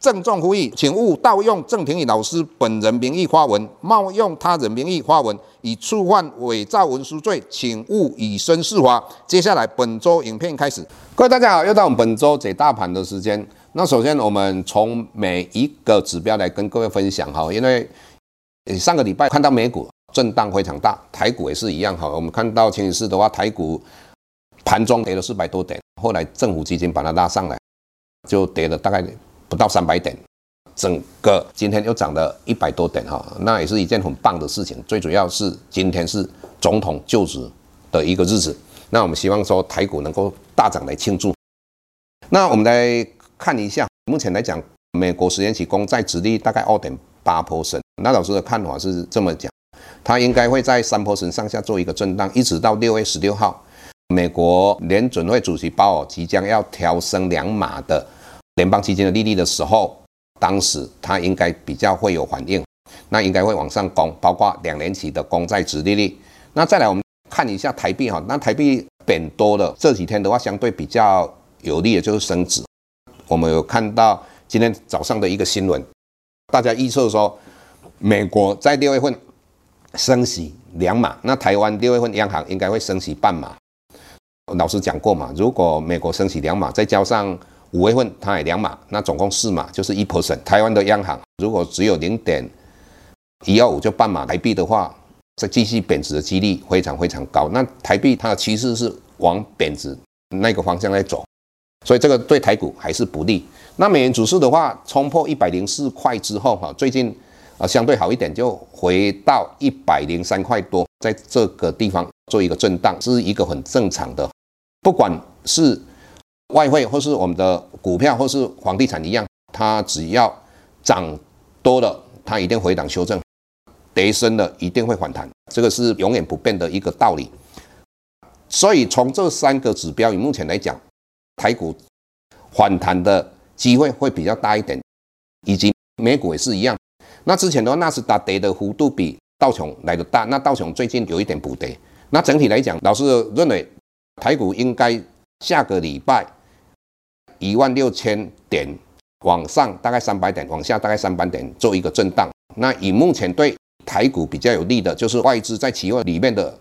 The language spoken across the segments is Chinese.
郑重呼吁，请勿盗用郑庭宇老师本人名义发文，冒用他人名义发文，以触犯伪造文书罪，请勿以身试法。接下来本周影片开始，各位大家好，又到我们本周解大盘的时间。那首先，我们从每一个指标来跟各位分享哈，因为上个礼拜看到美股震荡非常大，台股也是一样哈。我们看到前几次的话，台股盘中跌了四百多点，后来政府基金把它拉上来，就跌了大概不到三百点，整个今天又涨了一百多点哈，那也是一件很棒的事情。最主要是今天是总统就职的一个日子，那我们希望说台股能够大涨来庆祝。那我们来。看一下，目前来讲，美国十年期公债殖利大概二点八坡身。那老师的看法是这么讲，它应该会在三坡身上下做一个震荡，一直到六月十六号，美国联准会主席鲍尔即将要调升两码的联邦基金的利率的时候，当时它应该比较会有反应，那应该会往上攻，包括两年期的公债殖利率。那再来我们看一下台币哈，那台币贬多了，这几天的话相对比较有利的就是升值。我们有看到今天早上的一个新闻，大家预测说，美国在六月份升息两码，那台湾六月份央行应该会升息半码。老师讲过嘛，如果美国升息两码，再加上五月份它也两码，那总共四码就是一 percent。台湾的央行如果只有零点一二五就半码台币的话，再继续贬值的几率非常非常高。那台币它的趋势是往贬值那个方向在走。所以这个对台股还是不利。那美元指数的话，冲破一百零四块之后，哈，最近啊相对好一点，就回到一百零三块多，在这个地方做一个震荡，是一个很正常的。不管是外汇或是我们的股票或是房地产一样，它只要涨多了，它一定回档修正；跌深了，一定会反弹。这个是永远不变的一个道理。所以从这三个指标，以目前来讲，台股反弹的机会会比较大一点，以及美股也是一样。那之前的话，纳斯达跌的幅度比道琼来的大，那道琼最近有一点补跌。那整体来讲，老师认为台股应该下个礼拜一万六千点往上大概三百点，往下大概三百点做一个震荡。那以目前对台股比较有利的，就是外资在期货里面的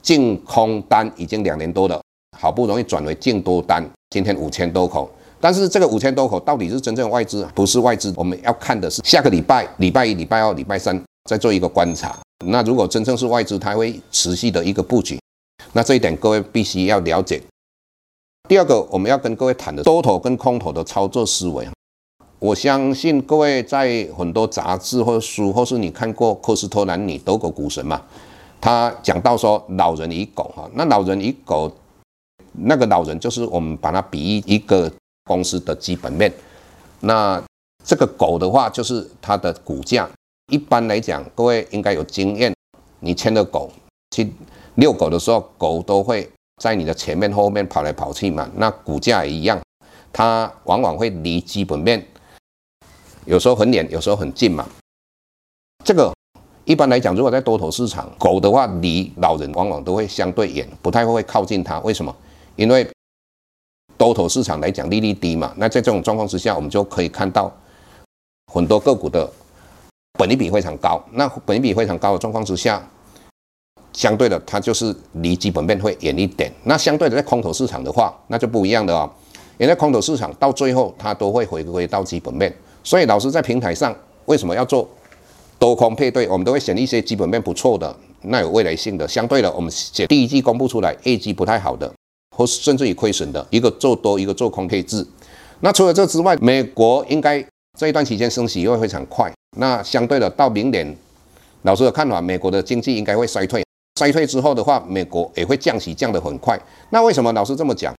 净空单已经两年多了，好不容易转为净多单。今天五千多口，但是这个五千多口到底是真正外资，不是外资？我们要看的是下个礼拜、礼拜一、礼拜二、礼拜三再做一个观察。那如果真正是外资，它会持续的一个布局。那这一点各位必须要了解。第二个，我们要跟各位谈的多头跟空头的操作思维。我相信各位在很多杂志或书，或是你看过科斯托兰尼德国股神嘛，他讲到说老人与狗哈，那老人与狗。那个老人就是我们把它比喻一个公司的基本面，那这个狗的话就是它的股价。一般来讲，各位应该有经验，你牵着狗去遛狗的时候，狗都会在你的前面后面跑来跑去嘛。那股价也一样，它往往会离基本面有时候很远，有时候很近嘛。这个一般来讲，如果在多头市场，狗的话离老人往往都会相对远，不太会靠近它。为什么？因为多头市场来讲，利率低嘛，那在这种状况之下，我们就可以看到很多个股的本利比非常高。那本益比非常高的状况之下，相对的它就是离基本面会远一点。那相对的在空头市场的话，那就不一样的哦。因为空头市场到最后它都会回归到基本面。所以老师在平台上为什么要做多空配对？我们都会选一些基本面不错的、那有未来性的。相对的，我们选第一季公布出来业绩不太好的。或是甚至于亏损的一个做多，一个做空配置。那除了这之外，美国应该这一段期间升息会非常快。那相对的，到明年，老师的看法，美国的经济应该会衰退。衰退之后的话，美国也会降息降得很快。那为什么老师这么讲？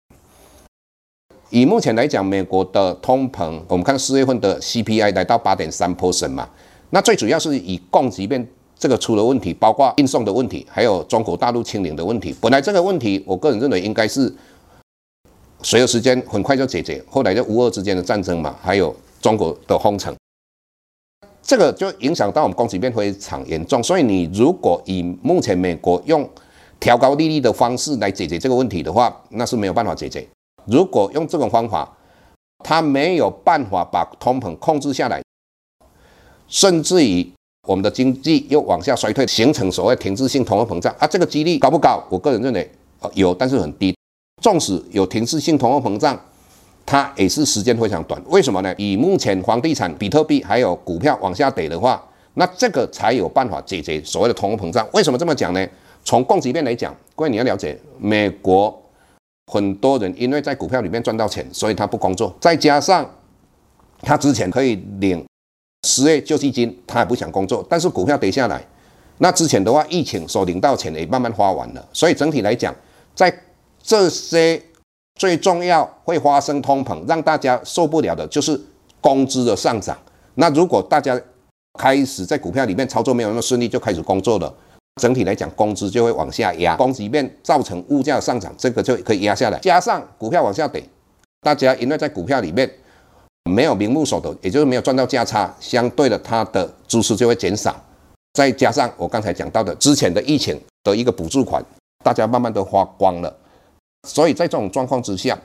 以目前来讲，美国的通膨，我们看四月份的 CPI 来到八点三 percent 嘛，那最主要是以供给面这个出了问题，包括运送的问题，还有中国大陆清零的问题。本来这个问题，我个人认为应该是随着时间很快就解决，后来就乌俄之间的战争嘛，还有中国的封城，这个就影响到我们供给变非常严重。所以你如果以目前美国用调高利率的方式来解决这个问题的话，那是没有办法解决。如果用这种方法，它没有办法把通膨控制下来，甚至于我们的经济又往下衰退，形成所谓停滞性通货膨胀啊，这个几率高不高？我个人认为有，但是很低。纵使有停滞性通货膨胀，它也是时间非常短。为什么呢？以目前房地产、比特币还有股票往下跌的话，那这个才有办法解决所谓的通货膨胀。为什么这么讲呢？从供给面来讲，各位你要了解美国。很多人因为在股票里面赚到钱，所以他不工作。再加上他之前可以领失业救济金，他也不想工作。但是股票跌下来，那之前的话，疫情所领到钱也慢慢花完了。所以整体来讲，在这些最重要会发生通膨，让大家受不了的就是工资的上涨。那如果大家开始在股票里面操作没有那么顺利，就开始工作了。整体来讲，工资就会往下压，供给面造成物价上涨，这个就可以压下来。加上股票往下跌，大家因为在股票里面没有名目所得，也就是没有赚到价差，相对的它的支出就会减少。再加上我刚才讲到的之前的疫情的一个补助款，大家慢慢都花光了，所以在这种状况之下，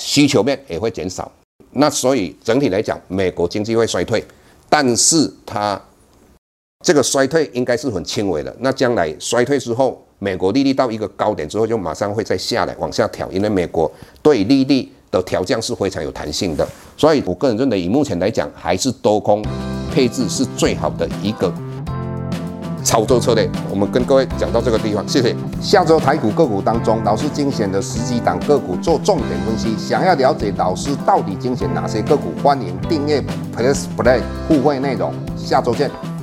需求面也会减少。那所以整体来讲，美国经济会衰退，但是它。这个衰退应该是很轻微的。那将来衰退之后，美国利率到一个高点之后，就马上会再下来往下调，因为美国对利率的调降是非常有弹性的。所以我个人认为，以目前来讲，还是多空配置是最好的一个操作策略。我们跟各位讲到这个地方，谢谢。下周台股个股当中，老师精选的十几档个股做重点分析。想要了解老师到底精选哪些个股，欢迎订阅 Plus Play 互惠内容。下周见。